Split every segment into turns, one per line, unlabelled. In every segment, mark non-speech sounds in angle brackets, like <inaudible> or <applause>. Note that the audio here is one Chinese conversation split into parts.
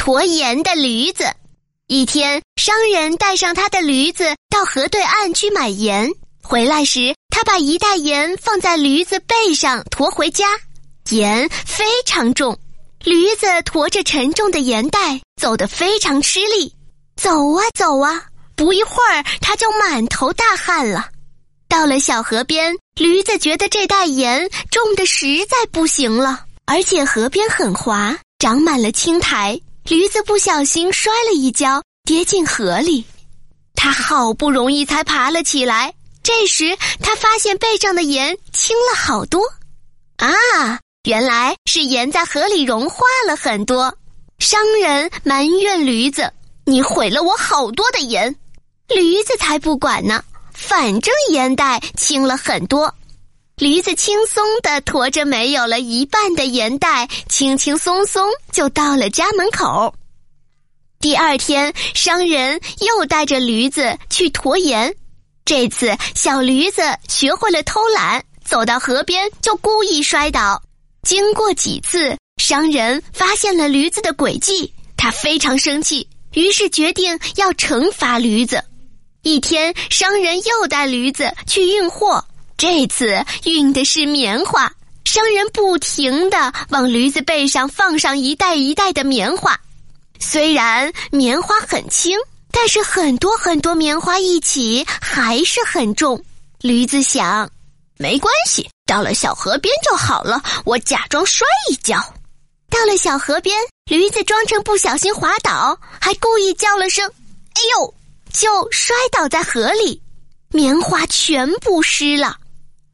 驮盐的驴子。一天，商人带上他的驴子到河对岸去买盐。回来时，他把一袋盐放在驴子背上驮回家。盐非常重，驴子驮着沉重的盐袋走得非常吃力。走啊走啊，不一会儿他就满头大汗了。到了小河边，驴子觉得这袋盐重的实在不行了，而且河边很滑，长满了青苔。驴子不小心摔了一跤，跌进河里。他好不容易才爬了起来。这时，他发现背上的盐轻了好多。啊，原来是盐在河里融化了很多。商人埋怨驴子：“你毁了我好多的盐。”驴子才不管呢，反正盐袋轻了很多。驴子轻松地驮着没有了一半的盐袋，轻轻松松就到了家门口。第二天，商人又带着驴子去驮盐。这次，小驴子学会了偷懒，走到河边就故意摔倒。经过几次，商人发现了驴子的诡计，他非常生气，于是决定要惩罚驴子。一天，商人又带驴子去运货。这次运的是棉花，商人不停地往驴子背上放上一袋一袋的棉花。虽然棉花很轻，但是很多很多棉花一起还是很重。驴子想，没关系，到了小河边就好了。我假装摔一跤。到了小河边，驴子装成不小心滑倒，还故意叫了声“哎呦”，就摔倒在河里，棉花全部湿了。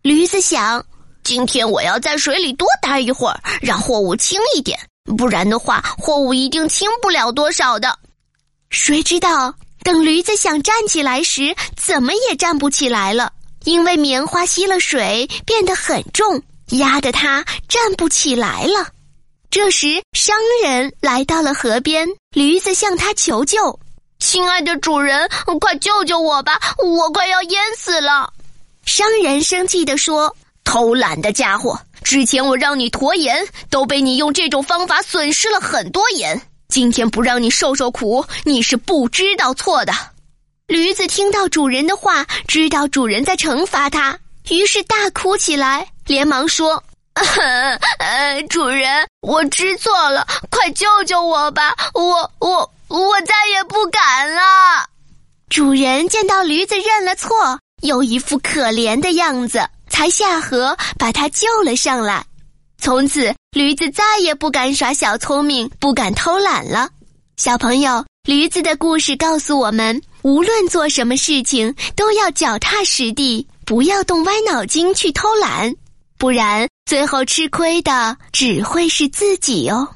驴子想，今天我要在水里多待一会儿，让货物轻一点，不然的话，货物一定轻不了多少的。谁知道，等驴子想站起来时，怎么也站不起来了，因为棉花吸了水，变得很重，压得它站不起来了。这时，商人来到了河边，驴子向他求救：“亲爱的主人，快救救我吧，我快要淹死了。”商人生气地说：“偷懒的家伙！之前我让你驮盐，都被你用这种方法损失了很多盐。今天不让你受受苦，你是不知道错的。”驴子听到主人的话，知道主人在惩罚他，于是大哭起来，连忙说：“ <laughs> 呃，主人，我知错了，快救救我吧！我我我再也不敢了。”主人见到驴子认了错。有一副可怜的样子，才下河把他救了上来。从此，驴子再也不敢耍小聪明，不敢偷懒了。小朋友，驴子的故事告诉我们：无论做什么事情，都要脚踏实地，不要动歪脑筋去偷懒，不然最后吃亏的只会是自己哦。